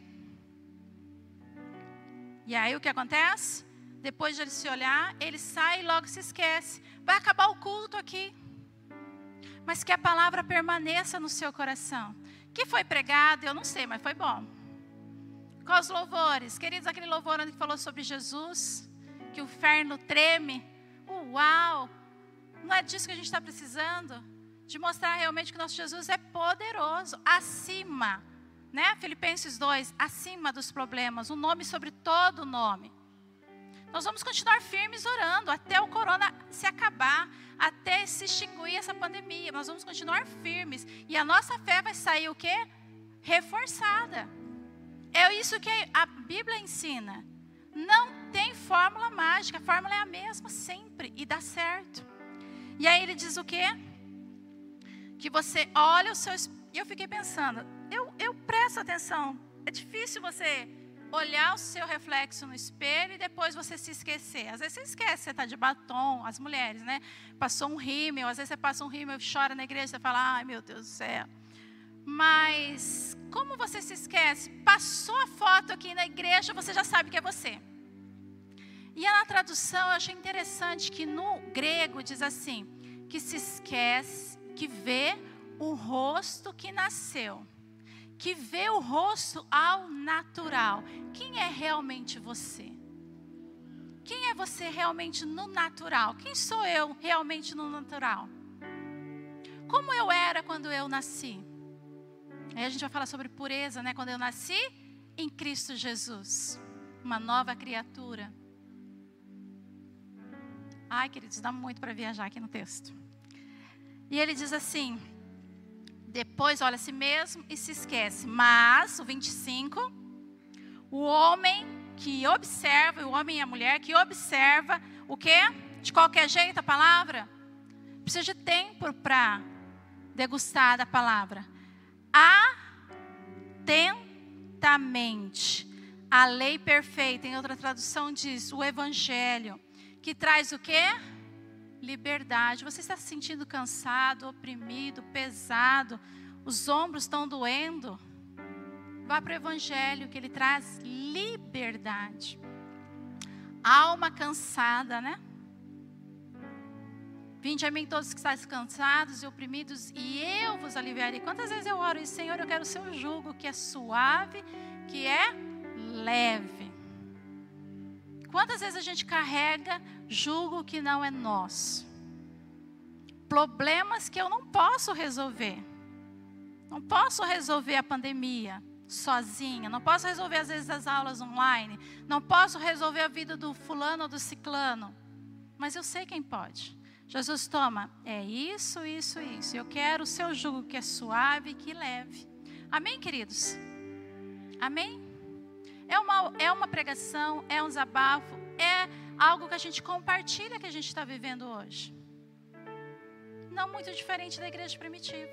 E aí o que acontece? Depois de ele se olhar, ele sai e logo se esquece. Vai acabar o culto aqui. Mas que a palavra permaneça no seu coração. Que foi pregado, eu não sei, mas foi bom. Com os louvores, queridos, aquele louvor onde falou sobre Jesus, que o inferno treme. Uau! Não é disso que a gente está precisando? De mostrar realmente que nosso Jesus é poderoso, acima, né? Filipenses 2, acima dos problemas, um nome sobre todo nome. Nós vamos continuar firmes orando até o corona se acabar, até se extinguir essa pandemia. Nós vamos continuar firmes e a nossa fé vai sair o quê? Reforçada. É isso que a Bíblia ensina. Não tem fórmula mágica, a fórmula é a mesma sempre e dá certo. E aí ele diz o quê? Que você olha o seu. E eu fiquei pensando, eu, eu presto atenção. É difícil você olhar o seu reflexo no espelho e depois você se esquecer. Às vezes você esquece, você está de batom, as mulheres, né? Passou um rímel, às vezes você passa um rímel e chora na igreja, você fala, ai meu Deus do céu. Mas como você se esquece? Passou a foto aqui na igreja, você já sabe que é você. E na tradução eu achei interessante que no grego diz assim: que se esquece, que vê o rosto que nasceu, que vê o rosto ao natural. Quem é realmente você? Quem é você realmente no natural? Quem sou eu realmente no natural? Como eu era quando eu nasci? Aí a gente vai falar sobre pureza, né? Quando eu nasci em Cristo Jesus, uma nova criatura. Ai, queridos, dá muito para viajar aqui no texto. E ele diz assim: depois olha a si mesmo e se esquece. Mas, o 25, o homem que observa, o homem e a mulher que observa o que? De qualquer jeito a palavra, precisa de tempo para degustar da palavra atentamente a lei perfeita, em outra tradução diz o evangelho, que traz o quê? Liberdade. Você está se sentindo cansado, oprimido, pesado, os ombros estão doendo? Vá para o evangelho que ele traz liberdade. Alma cansada, né? Vinde a mim todos que estáis cansados e oprimidos, e eu vos aliviarei. Quantas vezes eu oro e Senhor, eu quero o seu jugo, que é suave, que é leve. Quantas vezes a gente carrega jugo que não é nosso? Problemas que eu não posso resolver. Não posso resolver a pandemia sozinha, não posso resolver às vezes as aulas online, não posso resolver a vida do fulano ou do ciclano, mas eu sei quem pode. Jesus toma, é isso, isso, isso. Eu quero o seu jugo que é suave e que leve. Amém, queridos? Amém? É uma, é uma pregação, é um desabafo, é algo que a gente compartilha que a gente está vivendo hoje. Não muito diferente da igreja primitiva.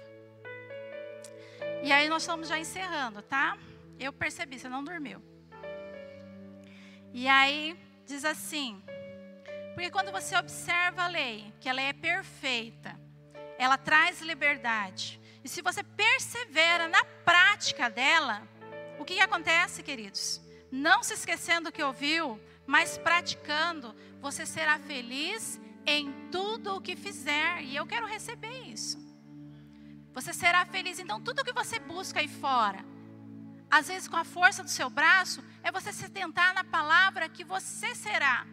E aí nós estamos já encerrando, tá? Eu percebi, você não dormiu. E aí diz assim: porque quando você observa a lei, que ela é perfeita, ela traz liberdade. E se você persevera na prática dela, o que, que acontece, queridos? Não se esquecendo do que ouviu, mas praticando, você será feliz em tudo o que fizer. E eu quero receber isso. Você será feliz. Então, tudo que você busca aí fora, às vezes com a força do seu braço, é você se tentar na palavra que você será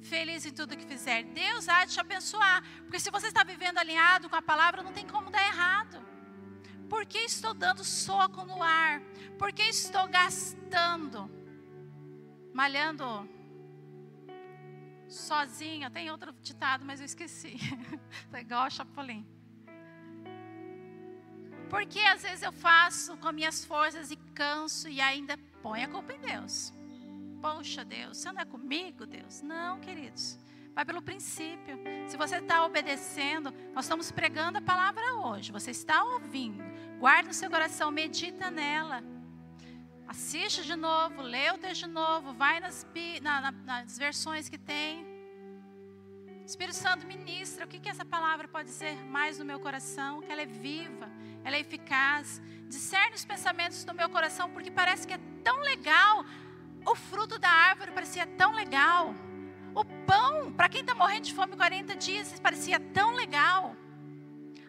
feliz em tudo que fizer. Deus há de te abençoar. Porque se você está vivendo alinhado com a palavra, não tem como dar errado. Por que estou dando soco no ar? Por que estou gastando? Malhando sozinha. Tem outro ditado, mas eu esqueci. Tá igual a Chapolin. Porque às vezes eu faço com minhas forças e canso e ainda põe a culpa em Deus. Poxa, Deus, você não é comigo, Deus? Não, queridos. Vai pelo princípio. Se você está obedecendo, nós estamos pregando a palavra hoje. Você está ouvindo. Guarda no seu coração, medita nela. Assiste de novo, lê o texto de novo, vai nas, na, na, nas versões que tem. Espírito Santo ministra o que, que essa palavra pode dizer mais no meu coração, que ela é viva, ela é eficaz. Discerne os pensamentos do meu coração, porque parece que é tão legal o fruto da árvore parecia tão legal. O pão, para quem está morrendo de fome 40 dias, parecia tão legal.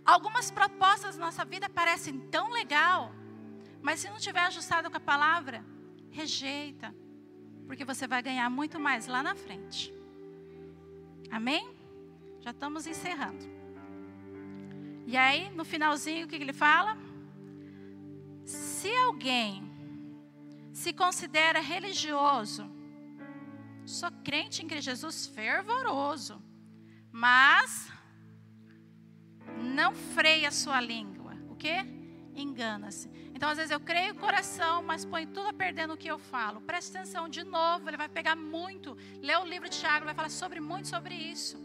Algumas propostas da nossa vida parecem tão legal. Mas se não tiver ajustado com a palavra, rejeita. Porque você vai ganhar muito mais lá na frente. Amém? Já estamos encerrando. E aí, no finalzinho, o que ele fala? Se alguém se considera religioso. Sou crente em Cristo Jesus fervoroso, mas não freia a sua língua. O que? Engana-se. Então, às vezes eu creio o coração, mas põe tudo a perder no que eu falo. Preste atenção de novo, ele vai pegar muito. Lê o livro de Tiago, vai falar sobre muito sobre isso.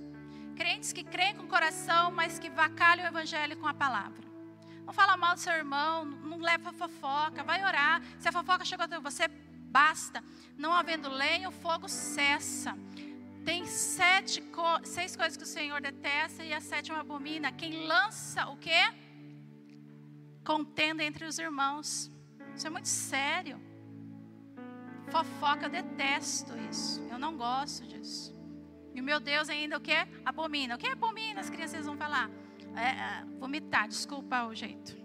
Crentes que creem com o coração, mas que vacalham o evangelho com a palavra. Não fala mal do seu irmão, não leva fofoca, vai orar. Se a fofoca chegou até você, basta. Não havendo lenha, o fogo cessa. Tem sete, seis coisas que o Senhor detesta e a sétima abomina. Quem lança o quê? Contenda entre os irmãos. Isso é muito sério. Fofoca, eu detesto isso. Eu não gosto disso. E o meu Deus ainda o que? Abomina. O que abomina? As crianças vão falar é, é, vomitar, desculpa o jeito.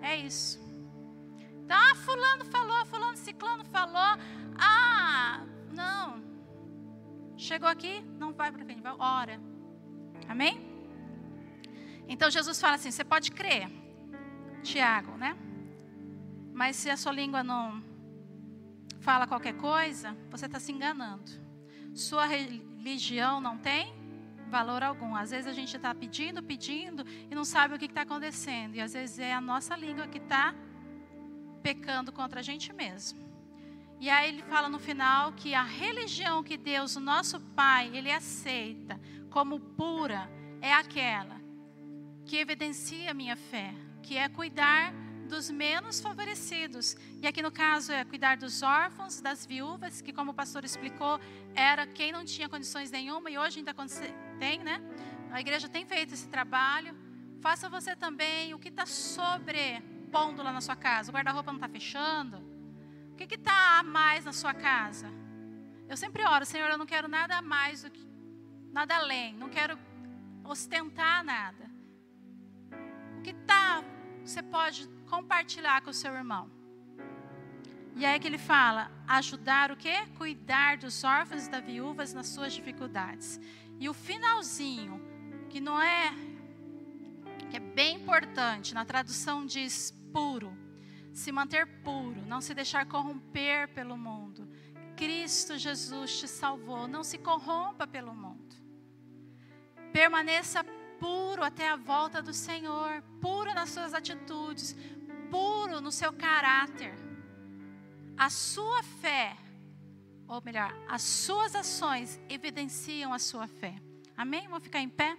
É isso. Então, ah, fulano falou, fulano ciclano falou. Ah, não. Chegou aqui, não vai para frente, vai, ora. Amém? Então Jesus fala assim: você pode crer, Tiago, né? Mas se a sua língua não fala qualquer coisa, você está se enganando. Sua religião não tem valor algum. Às vezes a gente está pedindo, pedindo e não sabe o que está acontecendo. E às vezes é a nossa língua que está pecando contra a gente mesmo. E aí ele fala no final que a religião que Deus, o nosso Pai, ele aceita como pura é aquela que evidencia a minha fé, que é cuidar dos menos favorecidos. E aqui no caso é cuidar dos órfãos, das viúvas, que como o pastor explicou, era quem não tinha condições nenhuma e hoje ainda tem, né? A igreja tem feito esse trabalho. Faça você também o que está sobrepondo lá na sua casa. O guarda-roupa não está fechando. O que está a mais na sua casa? Eu sempre oro, Senhor, eu não quero nada a mais do que nada além. Não quero ostentar nada. O que tá, você pode compartilhar com o seu irmão. E aí que ele fala, ajudar o quê? Cuidar dos órfãos e das viúvas nas suas dificuldades. E o finalzinho, que não é que é bem importante, na tradução diz puro, se manter puro, não se deixar corromper pelo mundo. Cristo Jesus te salvou, não se corrompa pelo mundo. Permaneça puro até a volta do Senhor, puro nas suas atitudes, puro no seu caráter. A sua fé, ou melhor, as suas ações evidenciam a sua fé. Amém? Vamos ficar em pé?